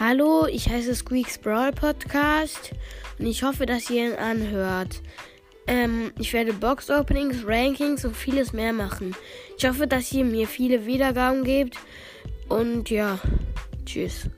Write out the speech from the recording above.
Hallo, ich heiße Squeaks Brawl Podcast und ich hoffe, dass ihr ihn anhört. Ähm, ich werde Box Openings, Rankings und vieles mehr machen. Ich hoffe, dass ihr mir viele Wiedergaben gebt und ja, tschüss.